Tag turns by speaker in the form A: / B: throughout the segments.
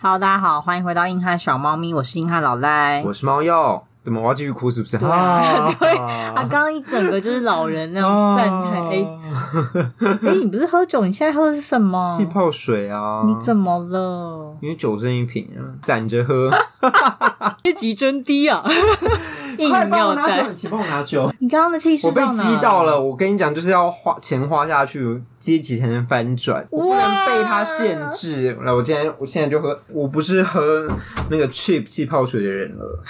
A: Hello，大家好，欢迎回到硬汉小猫咪，我是硬汉老赖，
B: 我是猫药。怎么我要继续哭是不是？
A: 对啊，对，啊刚刚一整个就是老人那种站台。哎，哎，你不是喝酒？你现在喝的是什么？
B: 气泡水啊！
A: 你怎么了？
B: 因为酒剩一瓶啊，攒着喝。
A: 这级真低啊！
B: 快帮我拿酒，请帮我拿酒。
A: 你刚刚的气势，
B: 我被激到了。我跟你讲，就是要花钱花下去，阶级才能翻转。我不能被他限制。来，我今天我现在就喝，我不是喝那个 cheap 气泡水的人了。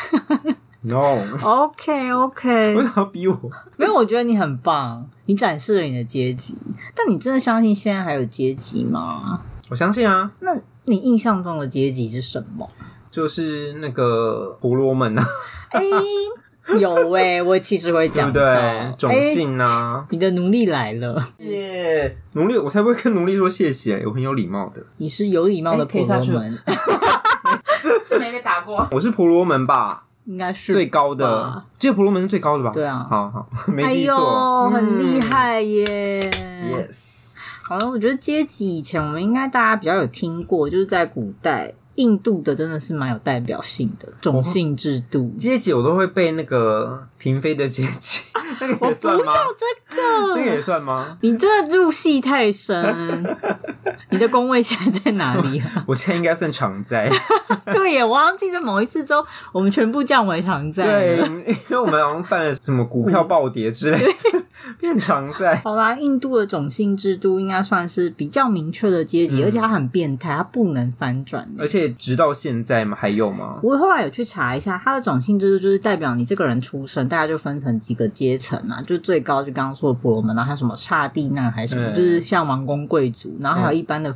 A: No，OK OK，
B: 为什么要逼我？
A: 没有，我觉得你很棒，你展示了你的阶级。但你真的相信现在还有阶级吗？
B: 我相信啊。
A: 那你印象中的阶级是什么？
B: 就是那个婆罗门啊。
A: 哎、欸，有哎、欸，我其实会讲，对不
B: 对？种姓啊、欸，
A: 你的奴隶来了，
B: 耶、yeah！奴隶，我才不会跟奴隶说谢谢，我很有礼貌的。
A: 你是有礼貌的婆罗门，
C: 欸、是没被打过。
B: 我是婆罗门吧？
A: 应该是
B: 最高的，这个婆罗门是最高的吧？
A: 对啊，
B: 好好，没记错，
A: 哎、很厉害耶、
B: 嗯、！Yes，
A: 好了，我觉得阶级以前我们应该大家比较有听过，就是在古代。印度的真的是蛮有代表性的种姓制度，
B: 阶级我都会背那个嫔妃的阶级，那个也算吗？
A: 我不要这个，
B: 这个也算吗？
A: 你这入戏太深，你的工位现在在哪里啊？
B: 我现在应该算常在。
A: 对耶，我好像记得某一次之后，我们全部降为常在。
B: 对，因为我们好像犯了什么股票暴跌之类的。变常在。
A: 好啦，印度的种姓制度应该算是比较明确的阶级，嗯，而且它很变态，它不能翻转。
B: 而且直到现在吗？还有吗？
A: 我后来有去查一下，它的种姓制度就是代表你这个人出生，大家就分成几个阶层啊，就最高就刚刚说的婆罗门，然后还有什么刹帝那还是什么，就是像王公贵族，然后还有一般的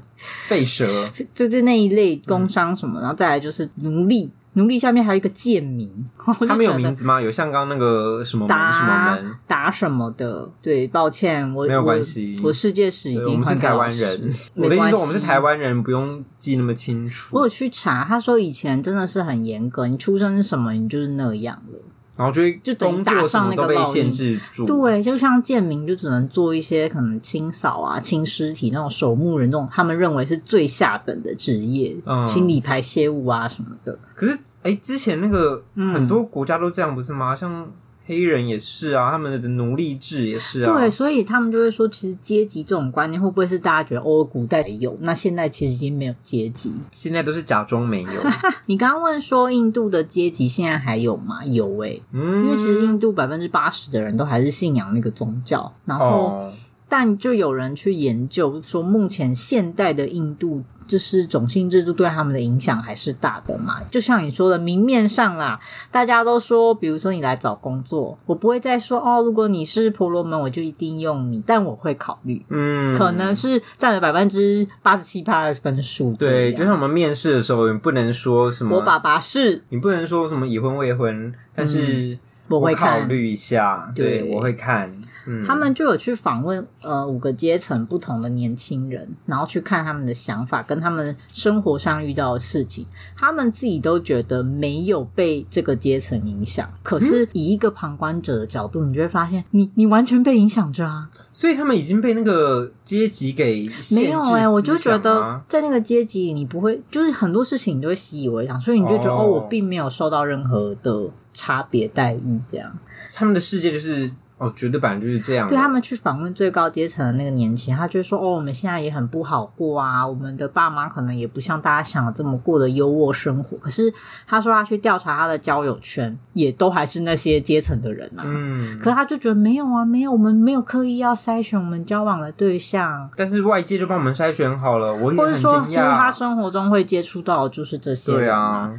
B: 吠舍，
A: 就是那一类工商什么，然后再来就是奴隶。奴隶下面还有一个贱民，
B: 他们有名字吗？有像刚刚那个什么打什么门达
A: 什么的？对，抱歉，我
B: 没有关系，
A: 我世界史已经
B: 我们是台湾人，我的意思说我们是台湾人，不用记那么清楚。
A: 我有去查，他说以前真的是很严格，你出生是什么，你就是那样了。
B: 然后就就等于打上那个被限制住，
A: 对，就像贱民就只能做一些可能清扫啊、清尸体那种守墓人这种，他们认为是最下等的职业，嗯，清理排泄物啊什么的。
B: 可是，哎，之前那个很多国家都这样，不是吗？嗯、像。黑人也是啊，他们的奴隶制也是啊。
A: 对，所以他们就会说，其实阶级这种观念会不会是大家觉得哦，古代有，那现在其实已经没有阶级，
B: 现在都是假装没有。
A: 你刚刚问说印度的阶级现在还有吗？有诶、欸，嗯，因为其实印度百分之八十的人都还是信仰那个宗教，然后、哦、但就有人去研究说，目前现代的印度。就是种姓制度对他们的影响还是大的嘛？就像你说的，明面上啦，大家都说，比如说你来找工作，我不会再说哦，如果你是婆罗门，我就一定用你，但我会考虑，嗯，可能是占了百分之八十七趴的分数。
B: 对，就像我们面试的时候，你不能说什么，
A: 我爸爸是，
B: 你不能说什么已婚未婚，但是我会考虑一下，对，我会看。嗯、
A: 他们就有去访问呃五个阶层不同的年轻人，然后去看他们的想法跟他们生活上遇到的事情，他们自己都觉得没有被这个阶层影响。可是以一个旁观者的角度，你就会发现，你你完全被影响着啊！
B: 所以他们已经被那个阶级给
A: 没有哎、欸，我就觉得在那个阶级里，你不会就是很多事情你都会习以为常，所以你就觉得哦，哦，我并没有受到任何的差别待遇，这样。
B: 他们的世界就是。哦，绝对版就是这样。
A: 对，他们去访问最高阶层的那个年轻人，他就说：“哦，我们现在也很不好过啊，我们的爸妈可能也不像大家想的这么过的优渥生活。”可是他说他去调查他的交友圈，也都还是那些阶层的人啊。嗯，可是他就觉得没有啊，没有，我们没有刻意要筛选我们交往的对象，
B: 但是外界就帮我们筛选好了。我也很惊讶。或者说，其实
A: 他生活中会接触到的就是这些人。
B: 对啊。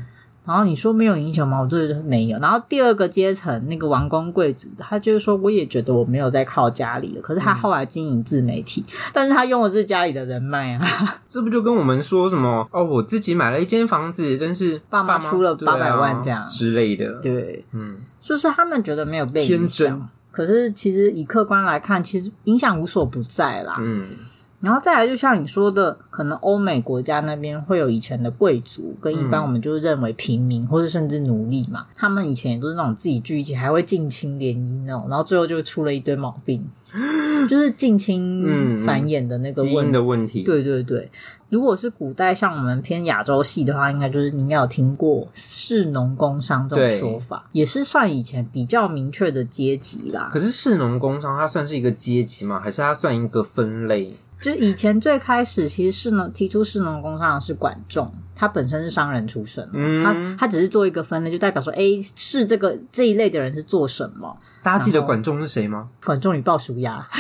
A: 然后你说没有影响吗？我觉得没有。然后第二个阶层那个王公贵族，他就是说，我也觉得我没有在靠家里了。可是他后来经营自媒体，嗯、但是他用的是家里的人脉啊。
B: 这不就跟我们说什么哦？我自己买了一间房子，但是爸妈
A: 出了八百万这样、啊、
B: 之类的。
A: 对，嗯，就是他们觉得没有被影响。可是其实以客观来看，其实影响无所不在啦。嗯。然后再来，就像你说的，可能欧美国家那边会有以前的贵族，跟一般我们就是认为平民、嗯、或者甚至奴隶嘛。他们以前也都是那种自己聚一起，还会近亲联姻那种，然后最后就出了一堆毛病。就是近亲繁衍的那个问
B: 基因的问题。
A: 对对对，如果是古代像我们偏亚洲系的话，应该就是你应该有听过士农工商这种说法，也是算以前比较明确的阶级啦。
B: 可是士农工商它算是一个阶级吗？还是它算一个分类？
A: 就以前最开始，其实是农提出士农工商是管仲，他本身是商人出身，嗯、他他只是做一个分类，就代表说，哎，是这个这一类的人是做什么？
B: 大家记得管仲是谁吗？
A: 管仲与鲍叔牙。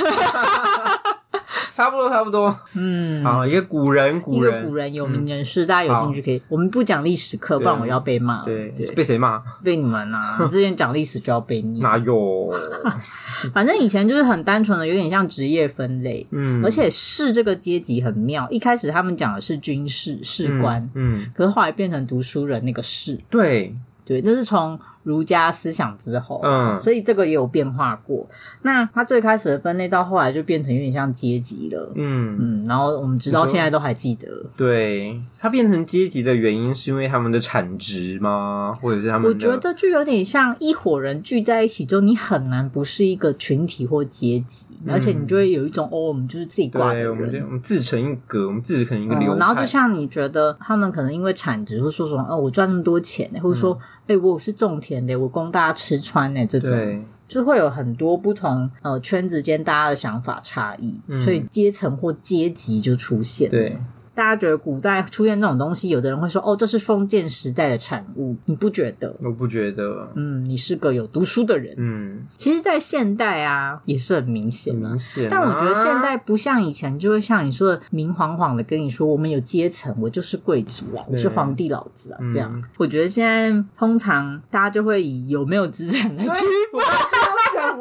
B: 差不多，差不多。嗯，好，一个古人，古人，
A: 一个古人有名人士，大家有兴趣可以。我们不讲历史课，不然我要被骂。
B: 对，被谁骂？
A: 被你们啊！之前讲历史就要被你。
B: 哪有？
A: 反正以前就是很单纯的，有点像职业分类。嗯，而且士这个阶级很妙，一开始他们讲的是军事、士官，嗯，可是后来变成读书人那个士。
B: 对，
A: 对，那是从。儒家思想之后，嗯，所以这个也有变化过。那它最开始的分类到后来就变成有点像阶级了，嗯嗯。然后我们直到现在都还记得。
B: 对，它变成阶级的原因是因为他们的产值吗？或者是他们？
A: 我觉得就有点像一伙人聚在一起之后，你很难不是一个群体或阶级，嗯、而且你就会有一种哦，我们就是自己挂的人，
B: 我们我们自成一格，我们自成一个流派、
A: 嗯。然后就像你觉得他们可能因为产值，或说什么哦，我赚那么多钱，或者说。嗯哎、欸，我是种田的，我供大家吃穿呢，这种就会有很多不同呃圈子间大家的想法差异，嗯、所以阶层或阶级就出现。对。大家觉得古代出现这种东西，有的人会说：“哦，这是封建时代的产物。”你不觉得？
B: 我不觉得。
A: 嗯，你是个有读书的人。嗯，其实，在现代啊，也是很明显的。
B: 明显啊。
A: 但我觉得现代不像以前，就会像你说的明晃晃的跟你说：“我们有阶层，我就是贵族啊，我是皇帝老子啊。”这样，嗯、我觉得现在通常大家就会以有没有资产来区分。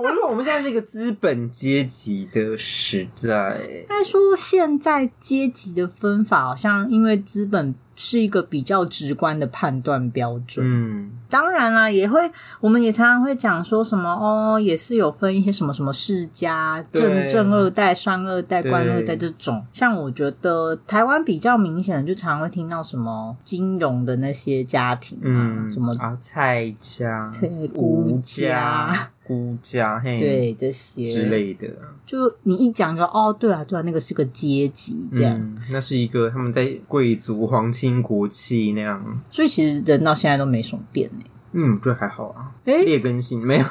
B: 我说我们现在是一个资本阶级的时代。
A: 但说现在阶级的分法，好像因为资本是一个比较直观的判断标准。嗯，当然啦，也会，我们也常常会讲说什么哦，也是有分一些什么什么世家、正正二代、商二代、官二代这种。像我觉得台湾比较明显的，就常常会听到什么金融的那些家庭啊，嗯、什么
B: 啊蔡家、
A: 吴家。
B: 孤家，嘿，
A: 对这些
B: 之类的，
A: 就你一讲就哦，对啊，对啊，那个是个阶级，这样，
B: 嗯，那是一个他们在贵族、皇亲国戚那样，
A: 所以其实人到现在都没什么变呢。
B: 嗯，这还好啊，诶劣根性没有。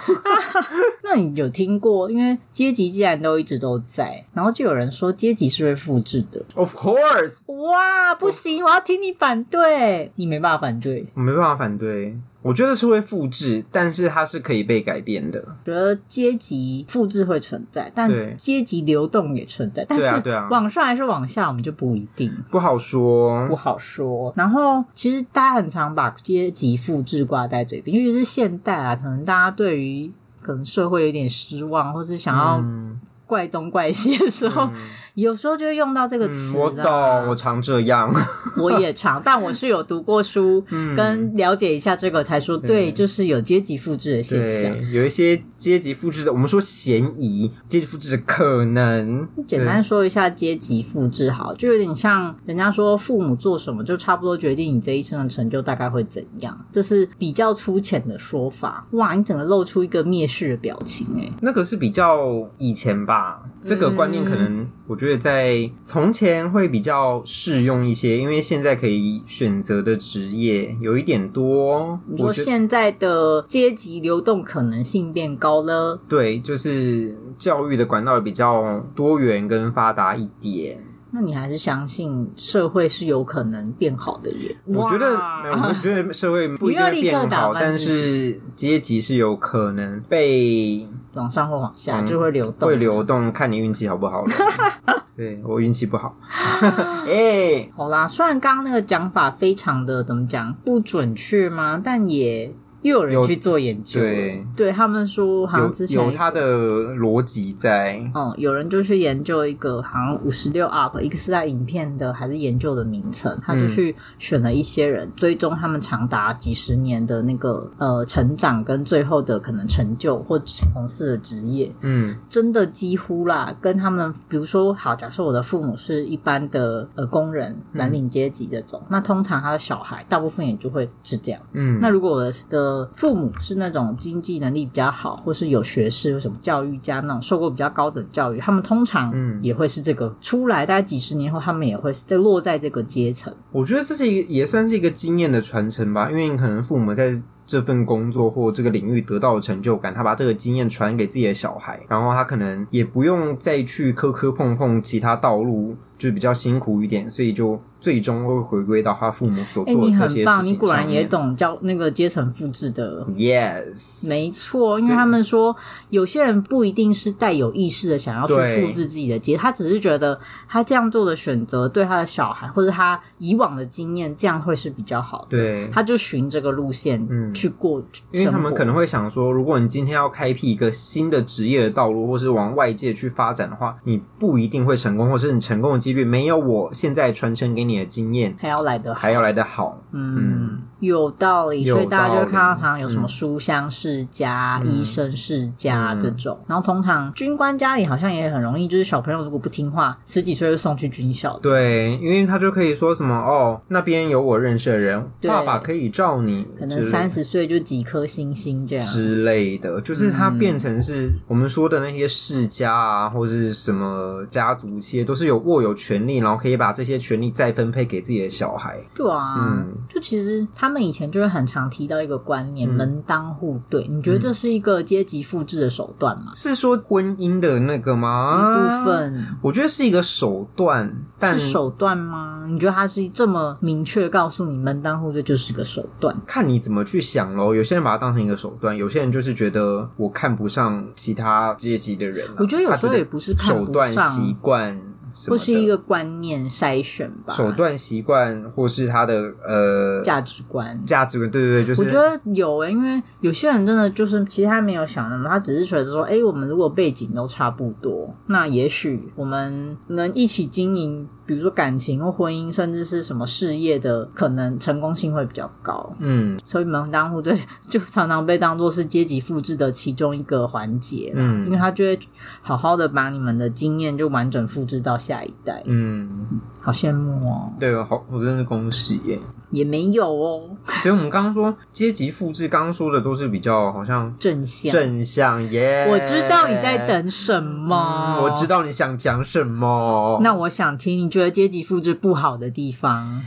A: 那你有听过？因为阶级既然都一直都在，然后就有人说阶级是会复制的。
B: Of course，
A: 哇，不行，我，我要听你反对，你没办法反对，
B: 我没办法反对。我觉得是会复制，但是它是可以被改变的。
A: 觉得阶级复制会存在，但阶级流动也存在。但是往上还是往下，我们就不一定，
B: 不好说，
A: 不好说。然后其实大家很常把阶级复制挂在嘴边，因为是现代啊，可能大家对于可能社会有点失望，或是想要。嗯怪东怪西的时候，嗯、有时候就会用到这个词、嗯。
B: 我懂，我常这样。
A: 我也常，但我是有读过书，嗯、跟了解一下这个才说对，对就是有阶级复制的现象。
B: 有一些阶级复制的，我们说嫌疑阶级复制的可能。
A: 简单说一下阶级复制，好，就有点像人家说父母做什么，就差不多决定你这一生的成就大概会怎样。这是比较粗浅的说法。哇，你整个露出一个蔑视的表情、欸，哎，
B: 那个是比较以前吧。这个观念可能，我觉得在从前会比较适用一些，因为现在可以选择的职业有一点多。
A: 你说现在的阶级流动可能性变高了？
B: 对，就是教育的管道也比较多元跟发达一点。
A: 那你还是相信社会是有可能变好的耶？
B: 我觉得，我觉得社会不一定会变好，但是阶级是有可能被
A: 往上或往下就会流动，
B: 会流动，看你运气好不好了。对，我运气不好。哎、欸，
A: 好啦，虽然刚刚那个讲法非常的怎么讲不准确吗？但也。又有人去做研究，对，对他们说，好像之前
B: 有，有他的逻辑在。
A: 嗯，有人就去研究一个好像五十六 up 一个是在影片的还是研究的名称，他就去选了一些人，嗯、追踪他们长达几十年的那个呃成长跟最后的可能成就或从事的职业。嗯，真的几乎啦，跟他们比如说，好，假设我的父母是一般的呃工人蓝领阶级这种，嗯、那通常他的小孩大部分也就会是这样。嗯，那如果我的。的父母是那种经济能力比较好，或是有学识、有什么教育家那种受过比较高等教育，他们通常嗯也会是这个出来，大概几十年后，他们也会在落在这个阶层。
B: 我觉得这是一个也算是一个经验的传承吧，因为可能父母在。这份工作或这个领域得到的成就感，他把这个经验传给自己的小孩，然后他可能也不用再去磕磕碰碰其他道路，就是比较辛苦一点，所以就。最终会回归到他父母所做的这些事情你很棒，
A: 你果然也懂叫那个阶层复制的。
B: Yes，
A: 没错，因为他们说有些人不一定是带有意识的想要去复制自己的阶，他只是觉得他这样做的选择对他的小孩或者他以往的经验，这样会是比较好的。
B: 对，
A: 他就循这个路线嗯去过，
B: 因为他们可能会想说，如果你今天要开辟一个新的职业的道路，或是往外界去发展的话，你不一定会成功，或是你成功的几率没有我现在传承给你的经验。
A: 还要来得好，
B: 还要来得好，
A: 嗯，嗯，有道理。所以大家就会看到，好像有什么书香世家、嗯、医生世家这种、嗯。然后通常军官家里好像也很容易，就是小朋友如果不听话，十几岁就送去军校。
B: 对，因为他就可以说什么哦，那边有我认识的人，爸爸可以照你，
A: 可能三十岁就几颗星星这样
B: 之类的。就是他变成是我们说的那些世家啊，或者是什么家族企业，都是有握有权利，然后可以把这些权利再分配给自己的小孩，
A: 对啊，嗯，就其实他们以前就是很常提到一个观念，嗯、门当户对。你觉得这是一个阶级复制的手段吗？
B: 是说婚姻的那个吗？
A: 一部分，
B: 我觉得是一个手段，但
A: 是手段吗？你觉得他是这么明确告诉你门当户对就是个手段？
B: 看你怎么去想喽。有些人把它当成一个手段，有些人就是觉得我看不上其他阶级的人、啊。
A: 我觉得有时候也不是看不上，
B: 手段习惯。
A: 或是一个观念筛选吧，
B: 手段、习惯，或是他的呃
A: 价值观、
B: 价值观，对对对，就是
A: 我觉得有诶、欸，因为有些人真的就是其实他没有想那么，他只是觉得说，哎，我们如果背景都差不多，那也许我们能一起经营。比如说感情或婚姻，甚至是什么事业的，可能成功性会比较高。嗯，所以门当户对就常常被当做是阶级复制的其中一个环节。嗯，因为他就会好好的把你们的经验就完整复制到下一代。嗯，好羡慕哦。
B: 对哦，好，我真是恭喜耶。
A: 也没有哦，
B: 所以我们刚刚说阶级复制，刚刚说的都是比较好像
A: 正向
B: 正向耶。
A: 我知道你在等什么，
B: 嗯，我知道你想讲什么。
A: 那我想听你觉得阶级复制不好的地方。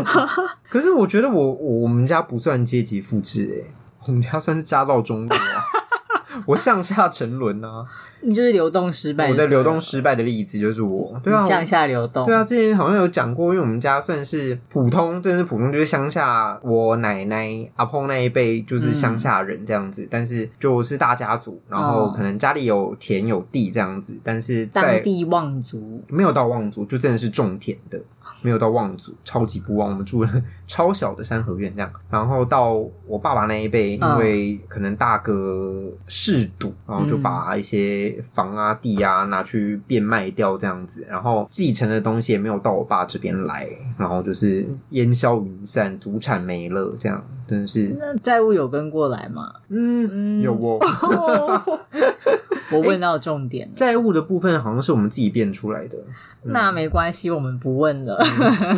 B: 可是我觉得我我们家不算阶级复制诶，我们家算是家道中落啊。我向下沉沦啊。
A: 你就是流动失败，
B: 我的流动失败的例子就是我，对啊，
A: 向下流动，
B: 对啊，之前好像有讲过，因为我们家算是普通，真的是普通，就是乡下，我奶奶阿婆那一辈就是乡下人这样子，嗯，但是就是大家族，然后可能家里有田有地这样子，但是在
A: 当地望族
B: 没有到望族，就真的是种田的。没有到望族，超级不望。我们住了超小的三合院这样，然后到我爸爸那一辈，因为可能大哥嗜赌，然后就把一些房啊地啊拿去变卖掉这样子，然后继承的东西也没有到我爸这边来，然后就是烟消云散，祖产没了这样，真的是。
A: 那债务有跟过来吗？
B: 嗯嗯，有哦。
A: 我问到重点，
B: 债务的部分好像是我们自己变出来的。
A: 嗯、那没关系，我们不问了。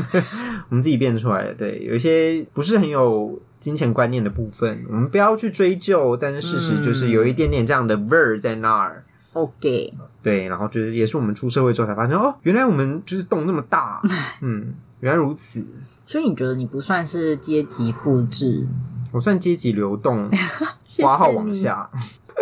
B: 我们自己变出来的，对，有一些不是很有金钱观念的部分，我们不要去追究。但是事实就是有一点点这样的味儿在那儿。
A: OK，
B: 对，然后就是也是我们出社会之后才发现，哦，原来我们就是洞那么大。嗯，原来如此。
A: 所以你觉得你不算是阶级复制？
B: 我算阶级流动，挂号往下。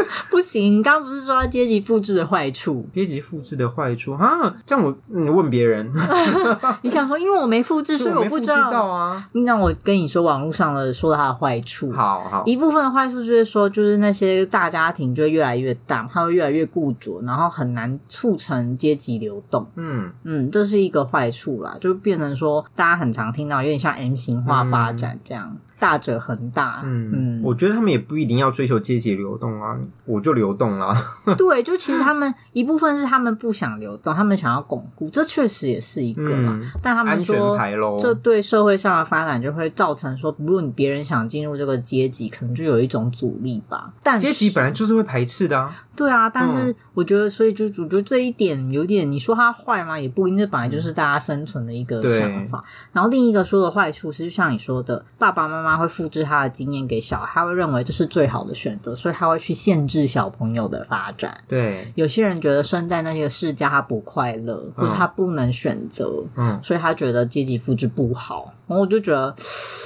A: 不行，你刚刚不是说阶级复制的坏处？
B: 阶级复制的坏处哈，这样我你问别人，
A: 你想说，因为我没复制，所以我不知道，
B: 知道啊。
A: 那我跟你说，网络上的说它的坏处，
B: 好好，
A: 一部分的坏处就是说，就是那些大家庭就会越来越大，它会越来越固着，然后很难促成阶级流动。嗯嗯，这是一个坏处啦，就变成说大家很常听到，有点像 M 型化发展这样。嗯大者恒大，嗯嗯，
B: 我觉得他们也不一定要追求阶级流动啊，我就流动啊。
A: 对，就其实他们一部分是他们不想流动，他们想要巩固，这确实也是一个嘛。嗯、但他们说，这对社会上的发展就会造成说，如果你别人想进入这个阶级，可能就有一种阻力吧。但
B: 阶级本来就是会排斥的啊。
A: 对啊，但是我觉得，所以就我觉得这一点有点，你说他坏吗？也不一定，这本来就是大家生存的一个想法。然后另一个说的坏处是，就像你说的，爸爸妈妈。会复制他的经验给小孩，他会认为这是最好的选择，所以他会去限制小朋友的发展。
B: 对，
A: 有些人觉得生在那些世家他不快乐，或者他不能选择，嗯，所以他觉得阶级复制不好。然后我就觉得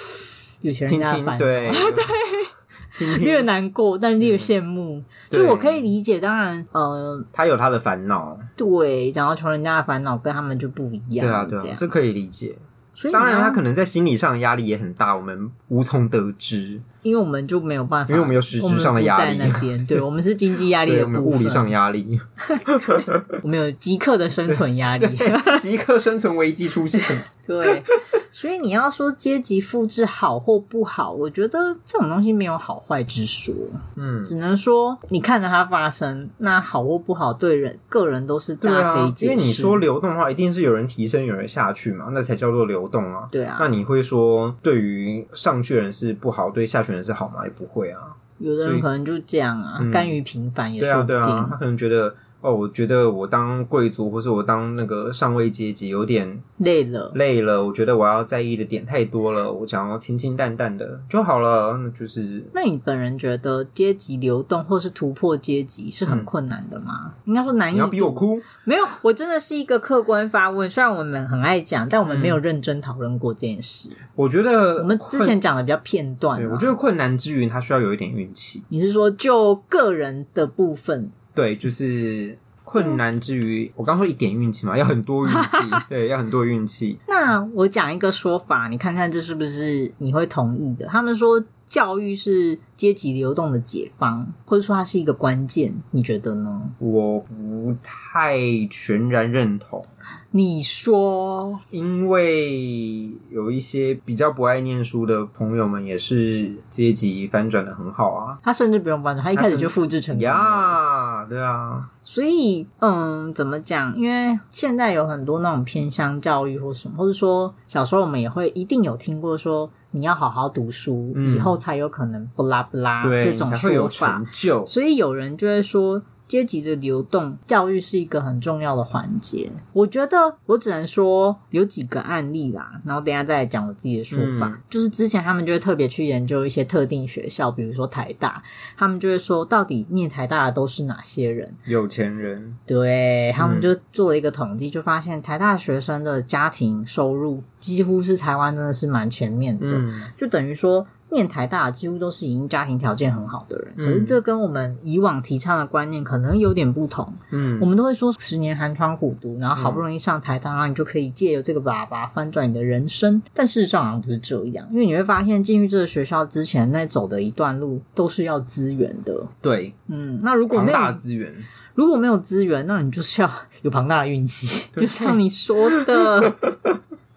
A: 有钱人家的烦恼，对。对 略难过，但略羡慕。嗯、就我可以理解，当然，呃，
B: 他有他的烦恼。
A: 对，然后穷人家的烦恼跟他们就不一样。
B: 对啊，对啊，这，这可以理解。所以当然，他可能在心理上的压力也很大，我们无从得知，
A: 因为我们就没有办法，
B: 因为我们有实质上的压力。
A: 在那边，对，我们是经济压力的部分，
B: 我们物理上压力，
A: 我们有即刻的生存压力，
B: 即刻生存危机出现。
A: 对，所以你要说阶级复制好或不好，我觉得这种东西没有好坏之说，嗯，只能说你看着它发生，那好或不好，对人个人都是大家可以解释。
B: 因为你说流动的话，一定是有人提升，有人下去嘛，那才叫做流动啊。
A: 对啊，
B: 那你会说对于上去的人是不好，对下去的人是好吗？也不会啊。
A: 有的人可能就这样啊，甘于平凡也说不定。
B: 对啊，对啊，他可能觉得。哦，我觉得我当贵族，或是我当那个上位阶级，有点
A: 累了，
B: 累了。我觉得我要在意的点太多了，我想要清清淡淡的就好了。那就是，
A: 那你本人觉得阶级流动或是突破阶级是很困难的吗？嗯、应该说难易。
B: 你要逼我哭？
A: 没有，我真的是一个客观发问。虽然我们很爱讲，但我们没有认真讨论过这件事。嗯、
B: 我觉得
A: 我们之前讲的比较片段。
B: 对，我觉得困难之余，它需要有一点运气。
A: 你是说就个人的部分？
B: 对，就是。困难之余，我刚说一点运气嘛，要很多运气，对，要很多运气。
A: 那我讲一个说法，你看看这是不是你会同意的？他们说教育是阶级流动的解放，或者说它是一个关键，你觉得呢？
B: 我不太全然认同。
A: 你说，
B: 因为有一些比较不爱念书的朋友们，也是阶级翻转的很好啊。
A: 他甚至不用翻转，他一开始就复制成功
B: 呀，对啊。
A: 所以，嗯，怎么讲？因为现在有很多那种偏向教育或什么，或者说小时候我们也会一定有听过说，你要好好读书，嗯、以后才有可能不拉不拉这种说法。所以有人就会说。阶级的流动，教育是一个很重要的环节。我觉得我只能说有几个案例啦，然后等一下再来讲我自己的说法。嗯、就是之前他们就会特别去研究一些特定学校，比如说台大，他们就会说到底念台大的都是哪些人？
B: 有钱人。
A: 对，他们就做了一个统计，就发现台大学生的家庭收入几乎是台湾真的是蛮前面的，嗯、就等于说。念台大几乎都是已经家庭条件很好的人，可是这跟我们以往提倡的观念可能有点不同。嗯，我们都会说十年寒窗苦读，然后好不容易上台大，然后你就可以借由这个爸爸翻转你的人生。但事实上好像不是这样，因为你会发现进入这个学校之前那走的一段路都是要资源的。
B: 对，
A: 嗯，那如果没有
B: 资源，
A: 如果没有资源，那你就是要 有庞大的运气，就像你说的。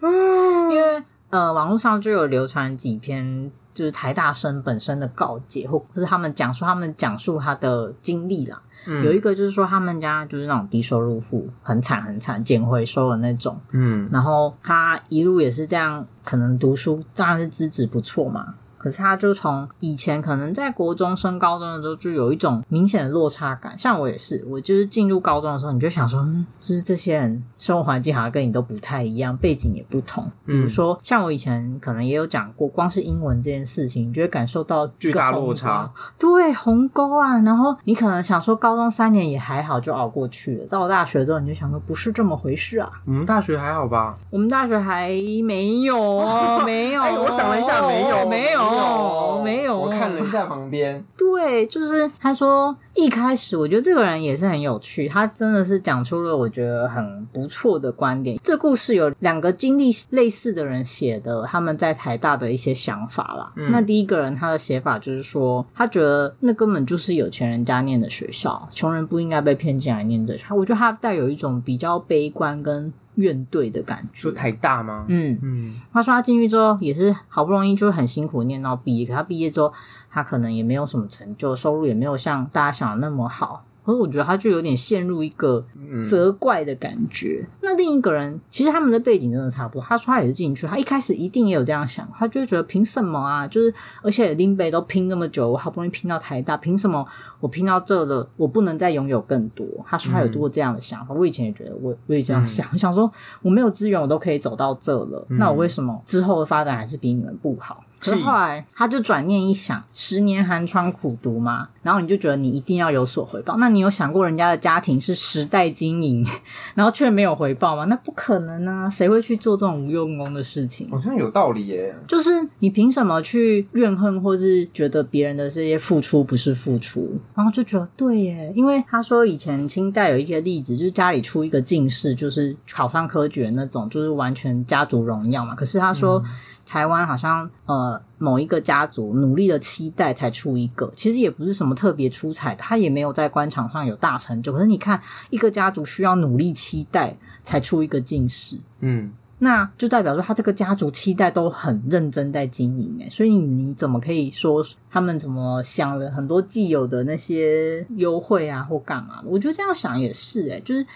A: 因为呃，网络上就有流传几篇。就是台大生本身的告解，或或是他们讲述他们讲述他的经历啦。嗯、有一个就是说，他们家就是那种低收入户，很惨很惨，捡回收的那种。嗯，然后他一路也是这样，可能读书当然是资质不错嘛。可是他就从以前可能在国中升高中的时候，就有一种明显的落差感。像我也是，我就是进入高中的时候，你就想说，嗯，就是这些人生活环境好像跟你都不太一样，背景也不同。比如说，像我以前可能也有讲过，光是英文这件事情，你就会感受到
B: 巨大落差。
A: 对，鸿沟啊。然后你可能想说，高中三年也还好，就熬过去了。到了大学之后，你就想说，不是这么回事啊。
B: 我们大学还好吧？
A: 我们大学还没有哦，没有。
B: 哎，我想了一下，没有，
A: 没有。哦，没有。
B: 我看人在旁边，
A: 对，就是他说一开始，我觉得这个人也是很有趣，他真的是讲出了我觉得很不错的观点。这故事有两个经历类似的人写的，他们在台大的一些想法啦。嗯、那第一个人他的写法就是说，他觉得那根本就是有钱人家念的学校，穷人不应该被骗进来念这。他我觉得他带有一种比较悲观跟。怨怼的感觉，
B: 说台大吗？
A: 嗯嗯，他说他进去之后也是好不容易，就很辛苦念到毕业。可他毕业之后，他可能也没有什么成就，收入也没有像大家想的那么好。可是我觉得他就有点陷入一个责怪的感觉。嗯、那另一个人其实他们的背景真的差不多。他说他也是进去，他一开始一定也有这样想，他就会觉得凭什么啊？就是而且林北都拼那么久，我好不容易拼到台大，凭什么我拼到这了，我不能再拥有更多？他说他有过这样的想法。嗯、我以前也觉得我我也这样想，嗯、想说我没有资源，我都可以走到这了，嗯、那我为什么之后的发展还是比你们不好？可是后来他就转念一想，十年寒窗苦读嘛，然后你就觉得你一定要有所回报。那你有想过人家的家庭是时代经营，然后却没有回报吗？那不可能啊！谁会去做这种无用功的事情？
B: 好像有道理耶。
A: 就是你凭什么去怨恨，或是觉得别人的这些付出不是付出？然后就觉得对耶，因为他说以前清代有一些例子，就是家里出一个进士，就是考上科举那种，就是完全家族荣耀嘛。可是他说。嗯台湾好像呃某一个家族努力了七代才出一个，其实也不是什么特别出彩的，他也没有在官场上有大成就。可是你看，一个家族需要努力七代才出一个进士，嗯，那就代表说他这个家族七代都很认真在经营诶，所以你怎么可以说他们怎么想了很多既有的那些优惠啊或干嘛的？我觉得这样想也是诶，就是。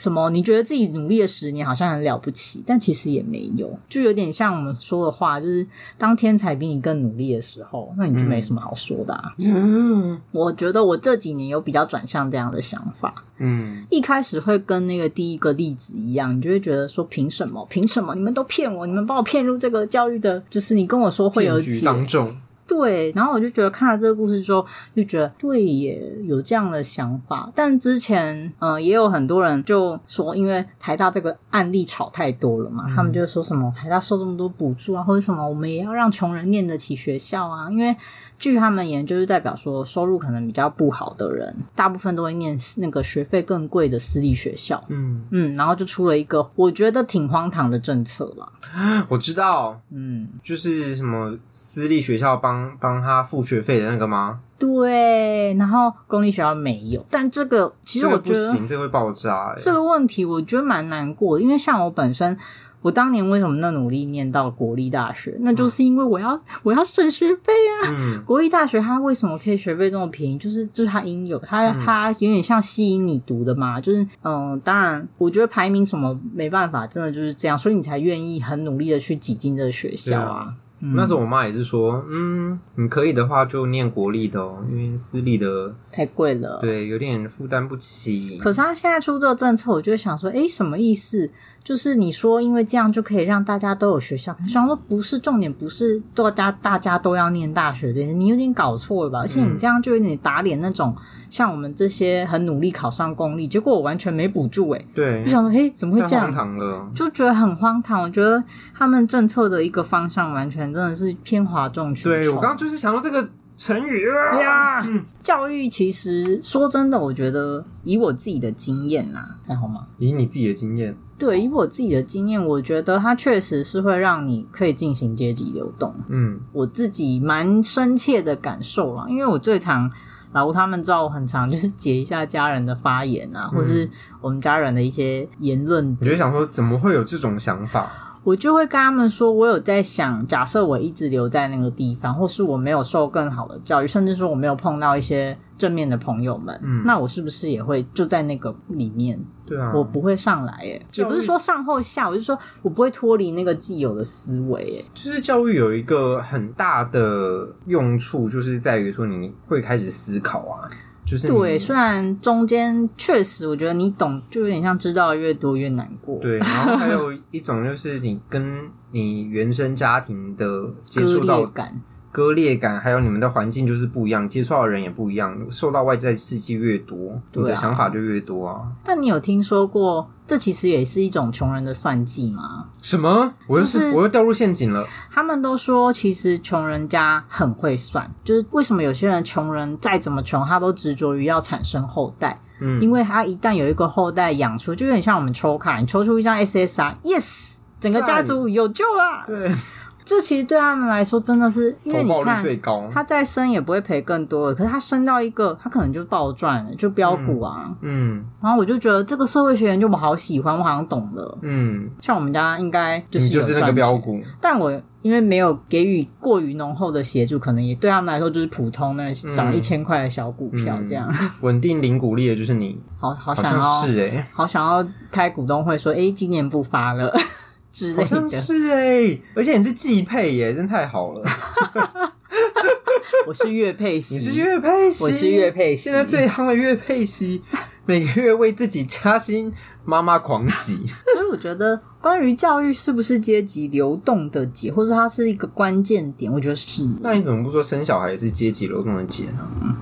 A: 什么？你觉得自己努力了十年好像很了不起，但其实也没有，就有点像我们说的话，就是当天才比你更努力的时候，那你就没什么好说的啊。嗯，我觉得我这几年有比较转向这样的想法。嗯，一开始会跟那个第一个例子一样，你就会觉得说，凭什么？凭什么？你们都骗我，你们把我骗入这个教育的，就是你跟我说会有
B: 几当中。
A: 对，然后我就觉得看了这个故事之后，就觉得对耶，有这样的想法。但之前，嗯、呃，也有很多人就说，因为台大这个案例炒太多了嘛，嗯、他们就说什么台大收这么多补助啊，或者什么我们也要让穷人念得起学校啊。因为据他们研究，就代表说收入可能比较不好的人，大部分都会念那个学费更贵的私立学校。嗯嗯，然后就出了一个我觉得挺荒唐的政策了。
B: 我知道，嗯，就是什么私立学校帮。帮他付学费的那个吗？
A: 对，然后公立学校没有，但这个其实我觉得
B: 不行，这个会爆炸。
A: 这个问题我觉得蛮难过，因为像我本身。我当年为什么那努力念到国立大学？那就是因为我要我要省学费啊！嗯、国立大学它为什么可以学费这么便宜？就是就是它应有，它它有点像吸引你读的嘛。就是嗯，当然我觉得排名什么没办法，真的就是这样，所以你才愿意很努力的去挤进这个学校啊。
B: 嗯、那时候我妈也是说，嗯，你可以的话就念国立的哦，因为私立的
A: 太贵了，
B: 对，有点负担不起。
A: 可是他现在出这个政策，我就想说，诶，什么意思？就是你说，因为这样就可以让大家都有学校。想说不是重点，不是大家大家都要念大学这些，你有点搞错了吧？而且你这样就有点打脸那种像我们这些很努力考上公立，结果我完全没补助诶。
B: 对，
A: 就想说，嘿，怎么会这样？
B: 荒唐了，
A: 就觉得很荒唐。我觉得他们政策的一个方向完全真的是偏哗众取宠。
B: 对，我刚刚就是想到这个成语啊。
A: 教育其实说真的，我觉得以我自己的经验呐，还好吗？
B: 以你自己的经验。
A: 对，以我自己的经验，我觉得它确实是会让你可以进行阶级流动。嗯，我自己蛮深切的感受了，因为我最常老吴他们知道我很常 就是截一下家人的发言啊，嗯、或是我们家人的一些言论。
B: 你就想说，怎么会有这种想法？
A: 我就会跟他们说，我有在想，假设我一直留在那个地方，或是我没有受更好的教育，甚至说我没有碰到一些正面的朋友们，嗯，那我是不是也会就在那个里面？对啊，我不会上来，耶，也不是说上或下，我就是说我不会脱离那个既有的思维，耶。
B: 就是教育有一个很大的用处，就是在于说你会开始思考啊。就是
A: 对，虽然中间确实，我觉得你懂，就有点像知道的越多越难过。
B: 对，然后还有一种就是你跟你原生家庭的接触到 感。割裂感，还有你们的环境就是不一样，接触到的人也不一样，受到外在刺激越多，你的想法就越多啊。
A: 但你有听说过，这其实也是一种穷人的算计吗？
B: 什么？我又是，就是我又掉入陷阱了。
A: 他们都说，其实穷人家很会算，就是为什么有些人穷人再怎么穷，他都执着于要产生后代。嗯，因为他一旦有一个后代养出，就有点像我们抽卡，你抽出一张 SSR，yes，整个家族有救了。对。这其实对他们来说真的是，因为你看，他再升也不会赔更多了，可是他升到一个，他可能就暴赚了，就飙股啊嗯。嗯，然后我就觉得这个社会学研究我好喜欢，我好像懂了。嗯，像我们家应该就是有
B: 就是那个飙股，
A: 但我因为没有给予过于浓厚的协助，可能也对他们来说就是普通那涨一千块的小股票这样。
B: 嗯嗯、稳定零股利的就是你，
A: 好好想要是哎、欸，好想要开股东会说，哎，今年不发了。
B: 好像是哎、欸，而且你是季配耶，真太好了。
A: 我是岳佩西，
B: 你是岳佩西，
A: 我是岳佩西。
B: 现在最夯的月配息，每个月为自己加薪，妈妈狂喜。
A: 所以我觉得关于教育是不是阶级流动的结，或者它是一个关键点？我觉得是。
B: 那你怎么不说生小孩是阶级流动的结呢？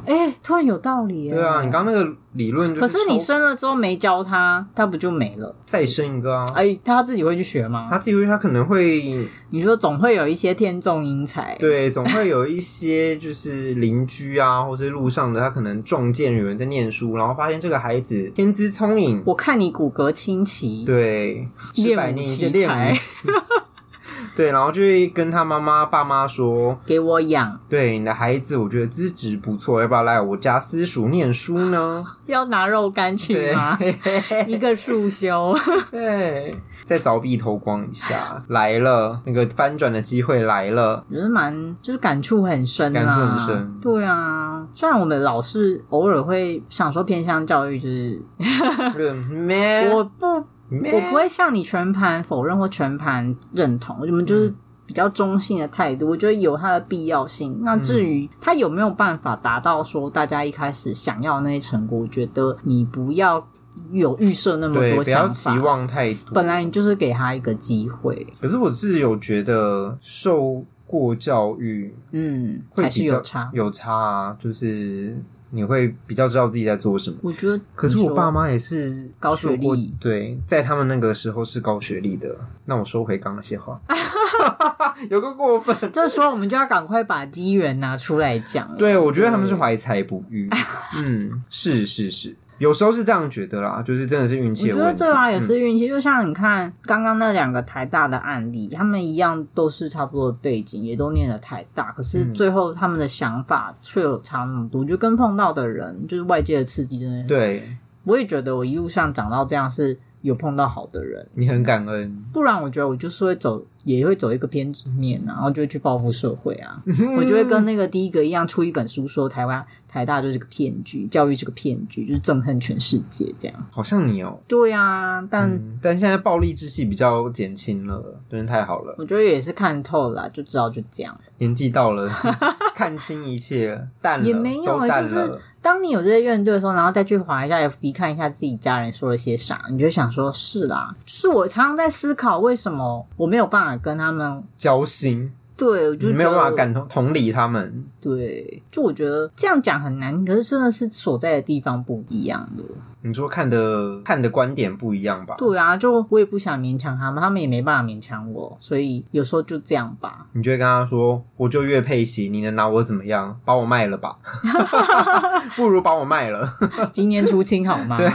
A: 哎、欸，突然有道理。
B: 对啊，你刚刚那个理论就是，
A: 可是你生了之后没教他，他不就没了？
B: 再生一个啊？
A: 哎、欸，他自己会去学吗？
B: 他自己会，他可能会。
A: 你说总会有一些天纵英才，
B: 对，总会有一些就是邻居啊，或是路上的，他可能撞见有人在念书，然后发现这个孩子天资聪颖。
A: 我看你骨骼清奇，
B: 对，
A: 练武奇才，
B: 对，然后就会跟他妈妈、爸妈说：“
A: 给我养。”
B: 对，你的孩子，我觉得资质不错，要不要来我家私塾念书呢？
A: 要拿肉干去吗？一个束修，
B: 对。再凿壁偷光一下，来了，那个翻转的机会来了，
A: 觉得蛮就是感触很深，
B: 感触很深。
A: 对啊，虽然我们老是偶尔会想说偏向教育，就是 我不我不会向你全盘否认或全盘认同，我们就是比较中性的态度。我觉得有它的必要性。那至于它有没有办法达到说大家一开始想要的那些成果，我觉得你不要。有预设那么多想法，
B: 不要期望太多。
A: 本来你就是给他一个机会。
B: 可是我是有觉得受过教育，
A: 嗯，还是有差，
B: 有差啊。就是你会比较知道自己在做什么。
A: 我觉得，
B: 可是我爸妈也是
A: 高学历，
B: 对，在他们那个时候是高学历的。那我收回刚那些话，有个过分。
A: 这时候我们就要赶快把机缘拿出来讲。
B: 对，我觉得他们是怀才不遇。嗯，是是是。有时候是这样觉得啦，就是真的是运气。
A: 我觉得这啊也是运气，嗯、就像你看刚刚那两个台大的案例，他们一样都是差不多的背景，也都念了台大，可是最后他们的想法却有差那么多。就跟碰到的人，就是外界的刺激真的。
B: 对，
A: 我也觉得我一路上长到这样是有碰到好的人，
B: 你很感恩。
A: 不然我觉得我就是会走。也会走一个偏执面，然后就会去报复社会啊！我就会跟那个第一个一样，出一本书说台湾台大就是个骗局，教育是个骗局，就是憎恨全世界这样。
B: 好像你哦，
A: 对啊，但、嗯、
B: 但现在暴力之气比较减轻了，真的太好了。
A: 我觉得也是看透了，就知道就这样。
B: 年纪到了，看清一切，淡了
A: 也没有，
B: 啊
A: 就是当你有这些怨怼的时候，然后再去划一下 FB，看一下自己家人说了些啥，你就想说：是啦，就是我常常在思考，为什么我没有办法。跟他们
B: 交心，
A: 对，我就
B: 没有办法感同同理他们。
A: 对，就我觉得这样讲很难，可是真的是所在的地方不一样的。
B: 你说看的看的观点不一样吧？
A: 对啊，就我也不想勉强他们，他们也没办法勉强我，所以有时候就这样吧。
B: 你就会跟他说，我就越配息，你能拿我怎么样？把我卖了吧，不如把我卖了。
A: 今年出清好吗？
B: 对。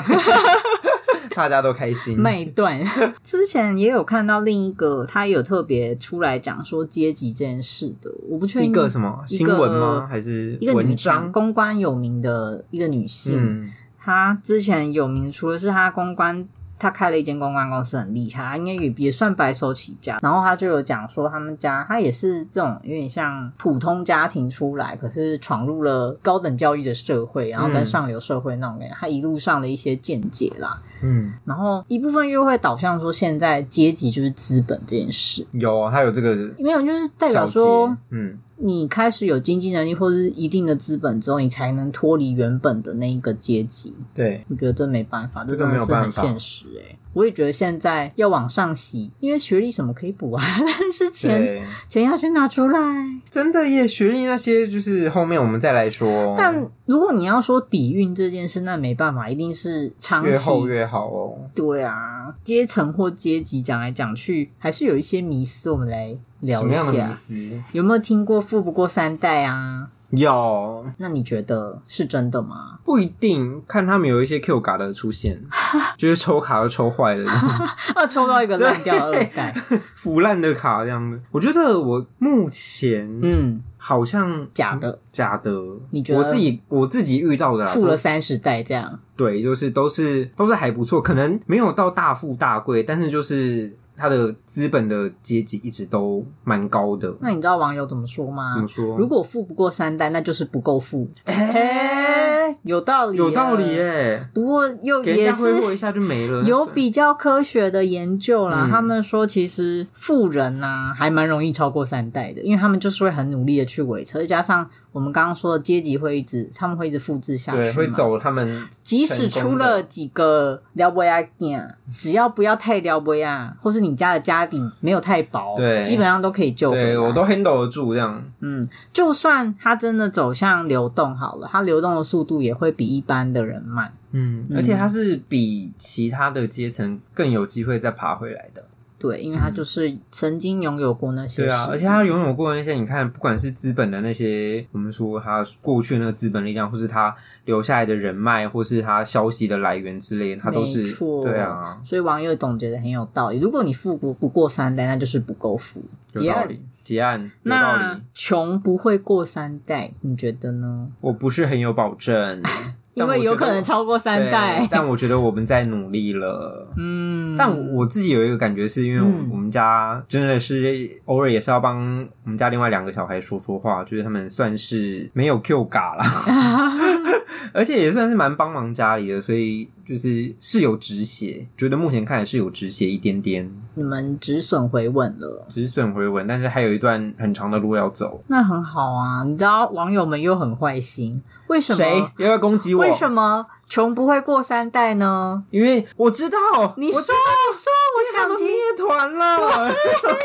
B: 大家都开心。
A: 每段 之前也有看到另一个，他有特别出来讲说阶级这件事的，我不确定
B: 一个什么新闻吗？还是
A: 一个文章？公关有名的一个女性，嗯、她之前有名，除了是她公关。他开了一间公关公司，很厉害，他应该也也算白手起家。然后他就有讲说，他们家他也是这种有点像普通家庭出来，可是闯入了高等教育的社会，然后跟上流社会那种感觉。嗯、他一路上的一些见解啦，嗯，然后一部分又会导向说，现在阶级就是资本这件事。
B: 有，他有这个
A: 没有，就是代表说，嗯。你开始有经济能力或者是一定的资本之后，你才能脱离原本的那一个阶级。
B: 对，
A: 我觉得这没办法，这个没有办法，很现实哎、欸。我也觉得现在要往上洗，因为学历什么可以补啊，但是钱对钱要先拿出来。
B: 真的耶，学历那些就是后面我们再来说。
A: 但如果你要说底蕴这件事，那没办法，一定是长期
B: 越厚越好哦。
A: 对啊，阶层或阶级讲来讲去，还是有一些迷思，我们来聊一下。什么样的迷思？有没有听过富不过三代啊？
B: 有，
A: 那你觉得是真的吗？
B: 不一定，看他们有一些 Q 卡的出现，就是抽卡都抽坏了，
A: 啊，抽到一个烂掉的二代，
B: 腐烂的卡这样的。我觉得我目前嗯，好像
A: 假的，
B: 假的。你觉得我自己我自己遇到的
A: 富了三十代这样？
B: 对，就是都是都是还不错，可能没有到大富大贵，但是就是。他的资本的阶级一直都蛮高的。
A: 那你知道网友怎么说吗？
B: 怎么说？
A: 如果富不过三代，那就是不够富。欸哎，有道理，
B: 有道理耶。
A: 不过又也是
B: 挥霍一下就没了。
A: 有比较科学的研究啦，
B: 嗯、
A: 他们说其实富人呐、啊、还蛮容易超过三代的，因为他们就是会很努力的去维持，再加上我们刚刚说的阶级会一直，他们会一直复制下去，
B: 对，会走他们。
A: 即使出了几个撩妹仔囝，只要不要太撩妹啊，或是你家的家底没有太薄，
B: 对，
A: 基本上都可以救回来。
B: 对，我都 handle 得住这样。
A: 嗯，就算他真的走向流动好了，他流动的速度也会比一般的人慢。
B: 嗯，而且他是比其他的阶层更有机会再爬回来的。
A: 对，因为他就是曾经拥有过那些、嗯。
B: 对啊，而且他拥有过那些，你看，不管是资本的那些，我们说他过去的那个资本力量，或是他留下来的人脉，或是他消息的来源之类，他都是。对啊，
A: 所以网友总结的很有道理。如果你富不不过三代，那就是不够富。
B: 有道理。结案。
A: 那穷不会过三代，你觉得呢？
B: 我不是很有保证。
A: 因为有可能超过三代，
B: 但我觉得我们在努力了。
A: 嗯，
B: 但我自己有一个感觉，是因为我们家真的是偶尔也是要帮我们家另外两个小孩说说话，就是他们算是没有 Q 嘎啦，而且也算是蛮帮忙家里的，所以就是是有止血，觉得目前看来是有止血一点点。
A: 你们止损回稳了，
B: 止损回稳，但是还有一段很长的路要走。
A: 那很好啊，你知道网友们又很坏心。为什么？
B: 谁又要攻击我？
A: 为什么穷不会过三代呢？
B: 因为我知道，
A: 你说，你说，我想听。
B: 灭团了，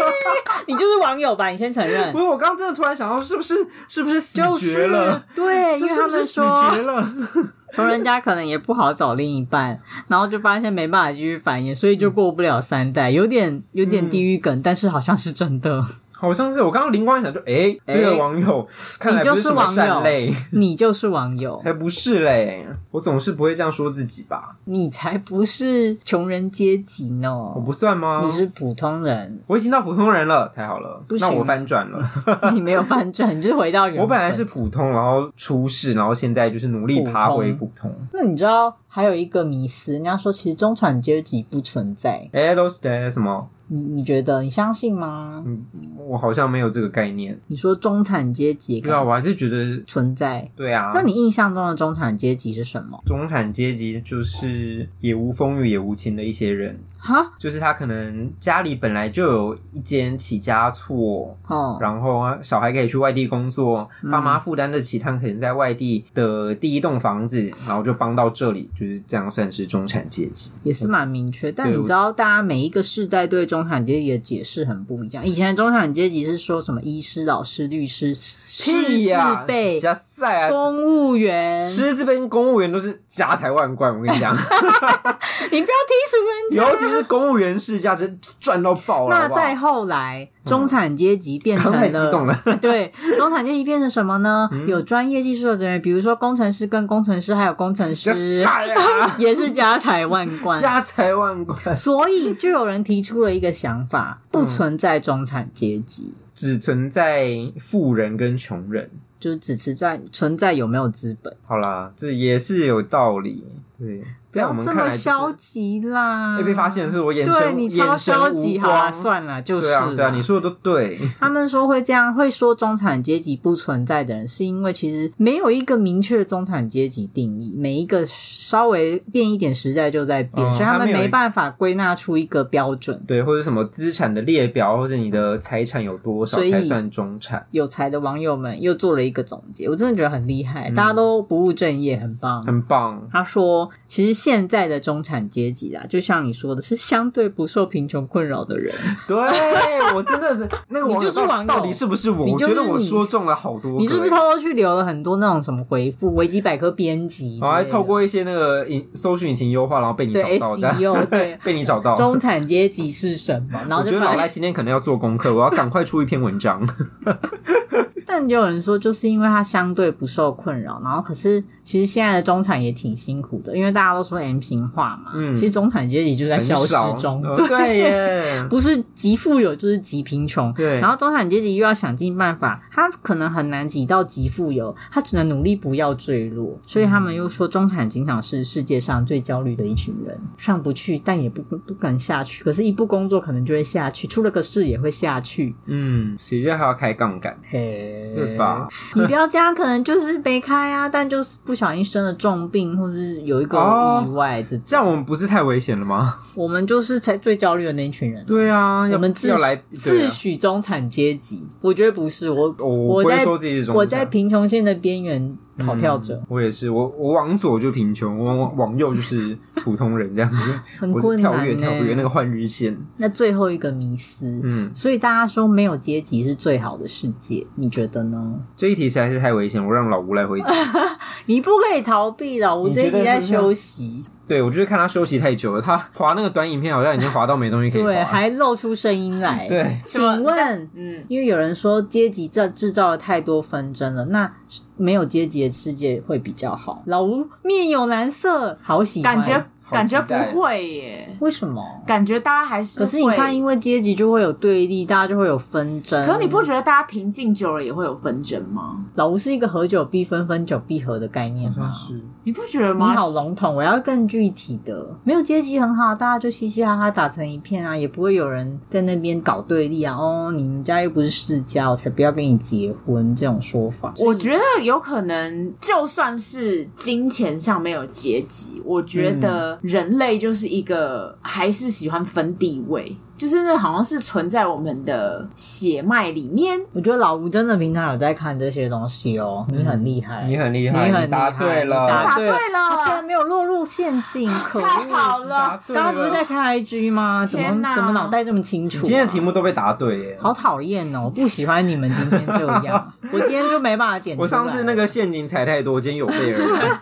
A: 你就是网友吧？你先承认。
B: 不是，我刚刚真的突然想到，是不是，是不是死绝了？
A: 就是、对，因为他们说
B: 死绝了，
A: 穷人家可能也不好找另一半，然后就发现没办法继续繁衍，所以就过不了三代，有点有点地狱梗、嗯，但是好像是真的。
B: 好像是我刚刚灵光一闪，就诶，这个网友看来不是什么善类，
A: 你就是网友，
B: 才不是嘞！我总是不会这样说自己吧？
A: 你才不是穷人阶级呢！
B: 我不算吗？
A: 你是普通人，
B: 我已经到普通人了，太好了！那我翻转了，
A: 你没有翻转，你就是回到原本。
B: 我本来是普通，然后出世，然后现在就是努力爬回普通。
A: 那你知道还有一个迷思，人家说其实中产阶级不存在。
B: 诶，都是的什么？
A: 你你觉得你相信吗？
B: 嗯，我好像没有这个概念。
A: 你说中产阶级，
B: 对啊，我还是觉得
A: 存在。
B: 对啊，
A: 那你印象中的中产阶级是什么？
B: 中产阶级就是也无风雨也无晴的一些人。
A: 哈，
B: 就是他可能家里本来就有一间起家厝，
A: 哦，
B: 然后小孩可以去外地工作，嗯、爸妈负担得起他可能在外地的第一栋房子，然后就帮到这里，就是这样算是中产阶级，
A: 也是蛮明确。但你知道，大家每一个世代对中产阶级的解释很不一样。以前的中产阶级是说什么医师、老师、律师、师字辈、
B: 加赛啊，
A: 公务员，
B: 师字辈跟公务员都是家财万贯。我跟你讲，
A: 你不要剔除人家。
B: 是公务员世家，是赚到爆了。
A: 那再后来，中产阶级变成了，
B: 嗯、了
A: 对，中产阶级变成什么呢？嗯、有专业技术的人，比如说工程师跟工程师，还有工程师，啊、也是家财万贯，
B: 家财万贯。
A: 所以就有人提出了一个想法：不存在中产阶级，
B: 嗯，只存在富人跟穷人，
A: 就是只存在存在有没有资本。
B: 好啦，这也是有道理，对。
A: 不要这么消极啦！
B: 被被发现的是我眼神，
A: 对你超消极，好啊，算了，就是
B: 对啊，对啊，你说的都对。
A: 他们说会这样，会说中产阶级不存在的人，是因为其实没有一个明确的中产阶级定义，每一个稍微变一点时代就在变，嗯、所以他们没办法归纳出一个标准。
B: 对，或者什么资产的列表，或者你的财产有多少才算中产？
A: 有才的网友们又做了一个总结，我真的觉得很厉害，大家都不务正业，很棒，
B: 很棒。
A: 他说，其实现在的中产阶级啊，就像你说的，是相对不受贫穷困扰的人。
B: 对，我真的是那个，你就是网友，到底是不是我？我觉得我说中了好多。
A: 你是不是偷偷去留了很多那种什么回复？维基百科编辑，
B: 我还透过一些那个引搜寻引擎优化，然后被你找到的。
A: 对，对
B: 被你找到。
A: 中产阶级是什么？然后就
B: 我觉得老赖今天可能要做功课，我要赶快出一篇文章。
A: 但有人说，就是因为他相对不受困扰，然后可是其实现在的中产也挺辛苦的，因为大家都说 M 型化嘛，嗯，其实中产阶级就在消失中，对，
B: 对耶，
A: 不是极富有就是极贫穷，
B: 对，
A: 然后中产阶级又要想尽办法，他可能很难挤到极富有，他只能努力不要坠落，所以他们又说中产经常是世界上最焦虑的一群人，上不去，但也不不敢下去，可是一不工作可能就会下去，出了个事也会下去，
B: 嗯，谁叫还要开杠杆？
A: 嘿。
B: 对吧？
A: 你不要这样，可能就是没开啊，但就是不小心生了重病，或是有一个意外，这、
B: 哦、这样我们不是太危险了吗？
A: 我们就是才最焦虑的那一群人。
B: 对啊，
A: 我们自
B: 要来
A: 自诩中产阶级，我觉得不是我，
B: 我我在说自己是中产，
A: 我在贫穷线的边缘。跑跳者、
B: 嗯，我也是，我我往左就贫穷，我往往右就是 普通人这样子，
A: 很困难、欸。
B: 跳跃跳跃那个换日线。
A: 那最后一个迷思，
B: 嗯，
A: 所以大家说没有阶级是最好的世界，你觉得呢？
B: 这一题实在是太危险，我让老吴来回答。
A: 你不可以逃避的，我这一题在休息。
B: 对，我就是看他休息太久了，他滑那个短影片好像已经滑到没东西可以滑，
A: 对，还露出声音来。
B: 对，
A: 请问，嗯，因为有人说阶级这制造了太多纷争了，那没有阶级的世界会比较好。老吴面有难色，好喜欢，
C: 感觉。感觉不会耶？
A: 为什么？
C: 感觉大家还是……
A: 可是你看，因为阶级就会有对立，大家就会有纷争。
C: 可是你不觉得大家平静久了也会有纷争吗？
A: 老吴是一个合久必分，分久必合的概念吗？
B: 是，
C: 你不觉得吗？
A: 你好笼统，我要更具体的。没有阶级很好，大家就嘻嘻哈哈打成一片啊，也不会有人在那边搞对立啊。哦，你们家又不是世家，我才不要跟你结婚这种说法。
C: 我觉得有可能，就算是金钱上没有阶级，我觉得、嗯。人类就是一个还是喜欢分地位，就是那好像是存在我们的血脉里面。
A: 我觉得老吴真的平常有在看这些东西哦，你很厉害，
B: 你很厉害，你很厉害，你答对了，
A: 答
C: 对了，
A: 他竟然没有落入陷阱，可，
C: 太好了！
A: 刚刚不是在看 IG 吗？怎么怎么脑袋这么清楚啊？
B: 今天的题目都被答对耶，
A: 好讨厌哦！我不喜欢你们今天这样，我今天就没办法剪。
B: 我上次那个陷阱踩太多，今天有备而来。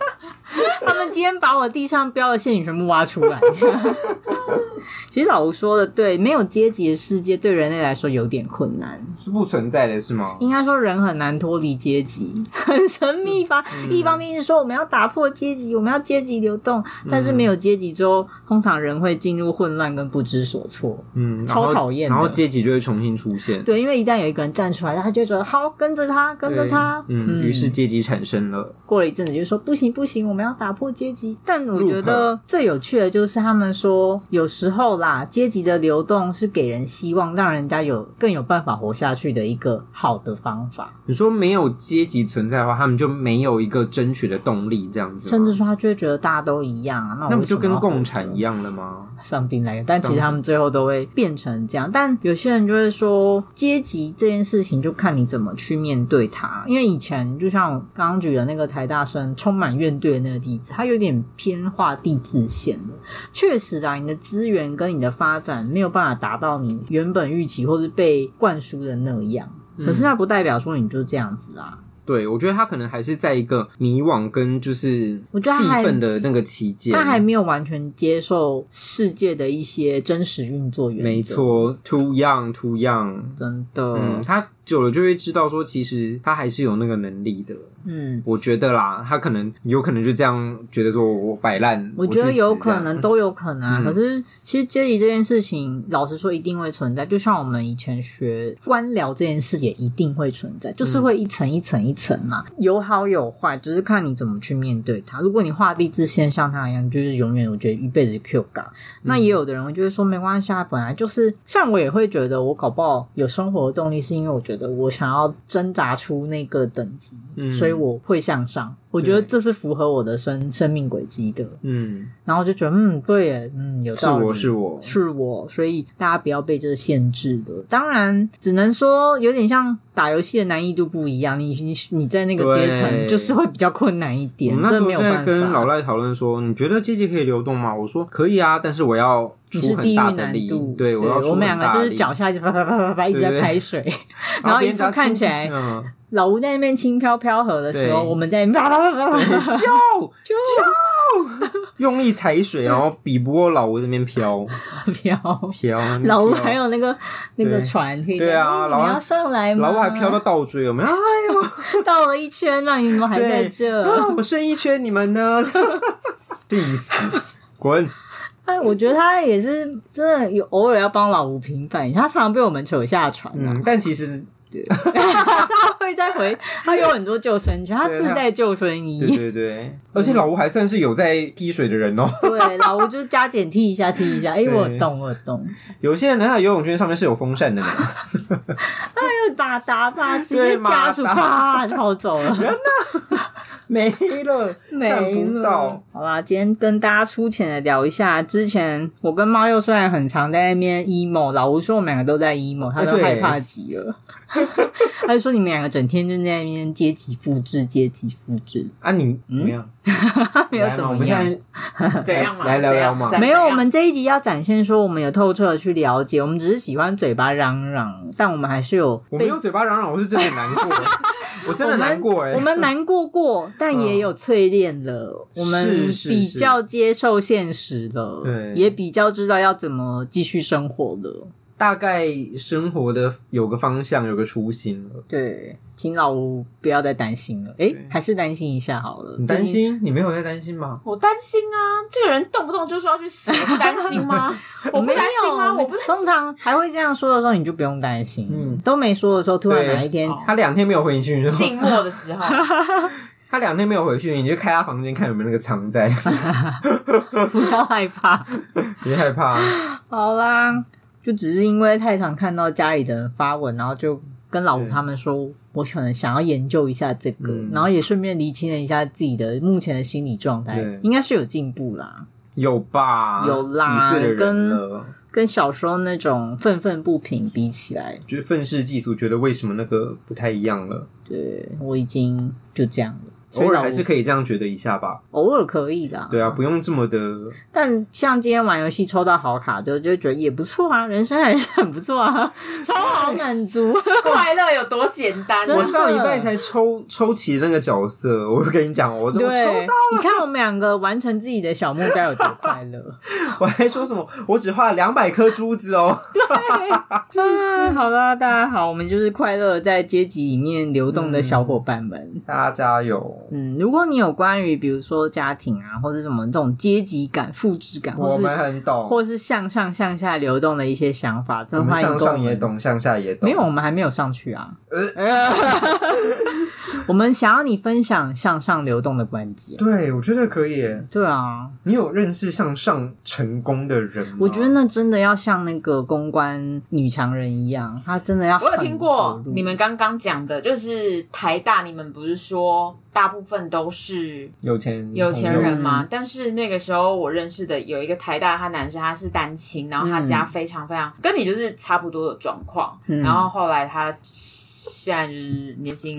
A: 他们今天把我地上标的陷阱全部挖出来。其实老吴说的对，没有阶级的世界对人类来说有点困难，
B: 是不存在的，是吗？
A: 应该说人很难脱离阶级，很神秘吧？嗯、一方面是说我们要打破阶级，我们要阶级流动，但是没有阶级之后，通常人会进入混乱跟不知所措。嗯，超讨厌。
B: 然后阶级就会重新出现。
A: 对，因为一旦有一个人站出来，他就会觉得好，跟着他，跟着他。
B: 嗯，于、嗯、是阶级产生了。
A: 过了一阵子，就说不行不行，我们要打破阶级。但我觉得最有趣的就是他们说，有时候啦，阶级的流动是给人希望，让人家有更有办法活下去的一个好的方法。
B: 你说没有阶级存在的话，他们就没有一个争取的动力，这样子。
A: 甚至说他就会觉得大家都一样啊，那我
B: 那不就跟共产一样了吗
A: ？Something like 但其实他们最后都会变成这样。但有些人就会说，阶级这件事情就看你怎么去面对它。因为以前就像刚刚举的那个台大生充满怨怼的那个例子，他有点偏化地自限的。确实啊，你的资源跟你的发展没有办法达到你原本预期或是被灌输的那样，可是那不代表说你就这样子啊。
B: 对，我觉得他可能还是在一个迷惘跟就是气愤的那个期间，
A: 他还没有完全接受世界的一些真实运作原则。
B: 没错，too young，too young，
A: 真的，
B: 嗯，他久了就会知道说，其实他还是有那个能力的。
A: 嗯，
B: 我觉得啦，他可能有可能就这样觉得说，我摆烂。
A: 我觉得有可能，都有可能啊。嗯、可是其实阶级这件事情，老实说一定会存在。就像我们以前学官僚这件事，也一定会存在，就是会一层一层一层嘛，嗯、有好有坏，只、就是看你怎么去面对它。如果你画地自限，像他一样，就是永远我觉得一辈子 Q 嘎。那也有的人会觉得说没关系啊，本来就是像我也会觉得，我搞不好有生活的动力，是因为我觉得我想要挣扎出那个等级，嗯，所以。我会向上，我觉得这是符合我的生生命轨迹的。嗯，然后就觉得嗯，对耶，嗯，有道理，
B: 是我是我
A: 是我，所以大家不要被这个限制了。当然，只能说有点像打游戏的难易度不一样，你你你在那个阶层就是会比较困难一点。
B: 那时候在跟老
A: 赖
B: 讨论说，你觉得阶级可以流动吗？我说可以啊，但是我要出很大的力，对，我们两个就是脚下一直啪啪啪啪啪一直在拍水，然后一副看起来。老吴在那边轻飘飘河的时候，我们在啪啪啪啪啪救救，用力踩水，然后比不过老吴那边飘
A: 飘飘。老吴还有那个那个船，
B: 对啊，老吴
A: 要上来吗？
B: 老吴还飘到倒追，我们哎呦，
A: 倒了一圈，那你们还在这？
B: 我剩一圈，你们呢？这意思，滚！
A: 哎，我觉得他也是真的有偶尔要帮老吴平反一下，他常常被我们扯下船。
B: 嗯，但其实。
A: 对，他会再回，他有很多救生圈，他自带救生衣。
B: 对对 对，而且老吴还算是有在踢水的人哦。
A: 对，老吴就是加减踢一下，踢一下。哎，我懂，我懂。
B: 有些人呢，他游泳圈上面是有风扇的呢。
A: 他有打打吧，直接加速啪就跑走了。
B: 人呢？没了，没了。
A: 好啦，今天跟大家粗浅的聊一下。之前我跟猫又虽然很常在那边 emo，老吴说我们两个都在 emo，他都害怕极了。他就说你们两个整天就在那边阶级复制，阶级复制
B: 啊！你怎么样？
A: 没有 怎么样？我们现
C: 在 怎样嘛？
B: 来聊聊嘛？
A: 没有，我们这一集要展现说我们有透彻的去了解，我们只是喜欢嘴巴嚷嚷，但我们还是有。
B: 我没有嘴巴嚷嚷，我是真的难过，我真的难过哎，
A: 我们难过过，但也有淬炼了，我们比较接受现实了，对，也比较知道要怎么继续生活了。
B: 大概生活的有个方向，有个初心了。
A: 对，请老吴不要再担心了。哎，还是担心一下好了。
B: 你担心？你没有在担心吗？
C: 我担心啊！这个人动不动就说要去死，不担心吗？我不担心吗？我不担心。
A: 通常还会这样说的时候，你就不用担心。嗯，都没说的时候，突然哪一天
B: 他两天没有回去，
C: 静默的时候，
B: 他两天没有回去，你就开他房间看有没有那个藏在。
A: 不要害怕，
B: 别害怕。
A: 好啦。就只是因为太常看到家里的人发文，然后就跟老吴他们说，我可能想要研究一下这个，嗯、然后也顺便厘清了一下自己的目前的心理状态，对。应该是有进步啦，
B: 有吧，
A: 有啦，跟跟小时候那种愤愤不平比起来，
B: 就是愤世嫉俗，觉得为什么那个不太一样了？
A: 对，我已经就这样了。
B: 偶尔还是可以这样觉得一下吧，
A: 偶尔可以的。
B: 对啊，不用这么的。
A: 但像今天玩游戏抽到好卡，就就觉得也不错啊，人生还是很不错啊，超好满足，
C: 快乐有多简单。
B: 我上礼拜才抽抽齐那个角色，我跟你讲，我都抽到了。
A: 你看我们两个完成自己的小目标有多快乐。
B: 我还说什么？我只画了两百颗珠子哦。
A: 对，好啦，大家好，我们就是快乐在阶级里面流动的小伙伴们，
B: 大家加油。
A: 嗯，如果你有关于比如说家庭啊，或者什么这种阶级感、复制感，
B: 我们很懂，
A: 或是向上向下流动的一些想法，都欢迎。
B: 向上也懂，向下也懂。
A: 没有，我们还没有上去啊。呃、我们想要你分享向上流动的关节。
B: 对，我觉得可以。
A: 对啊，
B: 你有认识向上成功的人吗？
A: 我觉得那真的要像那个公关女强人一样，她真的要。
C: 我有听过你们刚刚讲的，就是台大，你们不是说大部分都是
B: 有钱
C: 有钱人吗？嗯、但是那个时候我认识的有一个台大，他男生他是单亲，然后他家非常非常、嗯、跟你就是差不多的状况，嗯、然后后来他现在就是年薪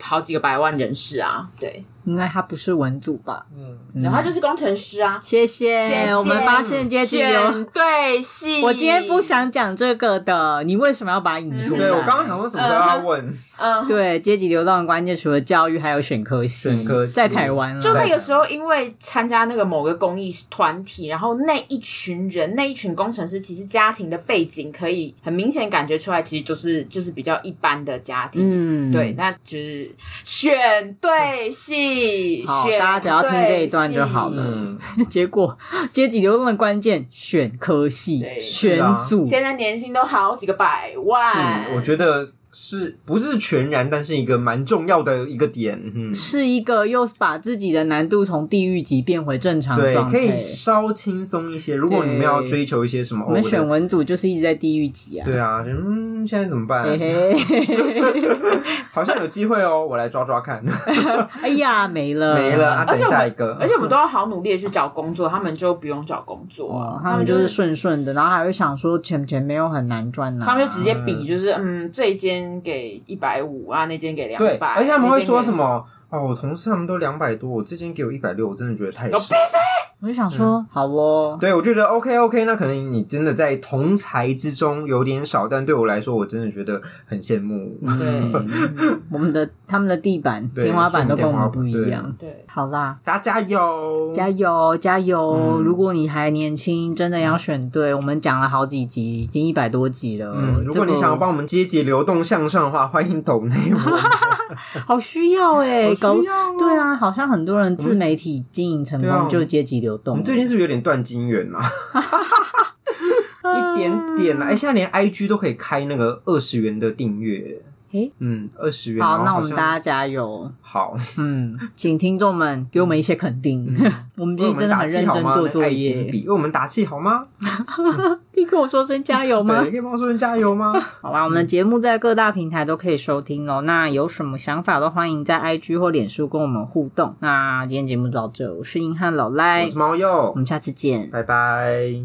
C: 好几个百万人士啊，对。
A: 应该他不是文组吧？
C: 嗯，然后他就是工程师啊。
A: 谢谢，谢谢我们发现阶级流
C: 对系。
A: 我今天不想讲这个的，你为什么要把它引出来？
B: 对，我刚刚想说什么时候要问？
A: 嗯，对，阶级流动的关键除了教育，还有选科系。
B: 选科系
A: 在台湾，
C: 就那个时候，因为参加那个某个公益团体，然后那一群人，那一群工程师，其实家庭的背景可以很明显感觉出来，其实就是就是比较一般的家庭。嗯，对，那就是选对系。
A: 好，大家只要听这一段就好了。嗯，结果阶级流动的关键，选科系，选组，
C: 现在年薪都好几个百万。
B: 是，我觉得。是不是全然，但是一个蛮重要的一个点，嗯，
A: 是一个又把自己的难度从地狱级变回正常状态，
B: 对，可以稍轻松一些。如果你们要追求一些什么，
A: 我们选文组就是一直在地狱级啊。
B: 对啊，嗯，现在怎么办？好像有机会哦，我来抓抓看。
A: 哎呀，没了，
B: 没了，啊，等下一个。
C: 而且我们都要好努力的去找工作，他们就不用找工作，
A: 他们就是顺顺的，然后还会想说钱钱没有很难赚呢，
C: 他们就直接比，就是嗯，这一间。给一百五啊，那间给两百，
B: 而且他们会说什么？哦，我同事他们都两百多，我之前给我一百六，我真的觉得太少。
A: 我就想说，嗯、好哦，
B: 对，我觉得 OK OK，那可能你真的在同才之中有点少，但对我来说，我真的觉得很羡慕。
A: 对，我们的他们的地板、天花板都跟我们不一样。对，好啦，
B: 大家加油，
A: 加油，加油！嗯、如果你还年轻，真的要选对。我们讲了好几集，已经一百多集了。
B: 嗯，如果你想要帮我们阶级流动向上的话，欢迎抖内我。
A: 好需要哎，搞对啊，好像很多人自媒体经营成功就阶级流。
B: 我们最近是不是有点断金源啊？一点点啊！哎、欸，现在连 IG 都可以开那个二十元的订阅，
A: 诶，
B: 嗯，二十元。
A: 好，那我们大家加油。
B: 好，
A: 嗯，请听众们给我们一些肯定。我们今天真的很认真做作业，
B: 为我们打气好吗？
A: 可以跟我说声加油吗？
B: 可以帮我说声加油吗？
A: 好啦，我们的节目在各大平台都可以收听哦。那有什么想法都欢迎在 IG 或脸书跟我们互动。那今天节目就到这，我是硬汉老赖，
B: 我是猫鼬，
A: 我们下次见，
B: 拜拜。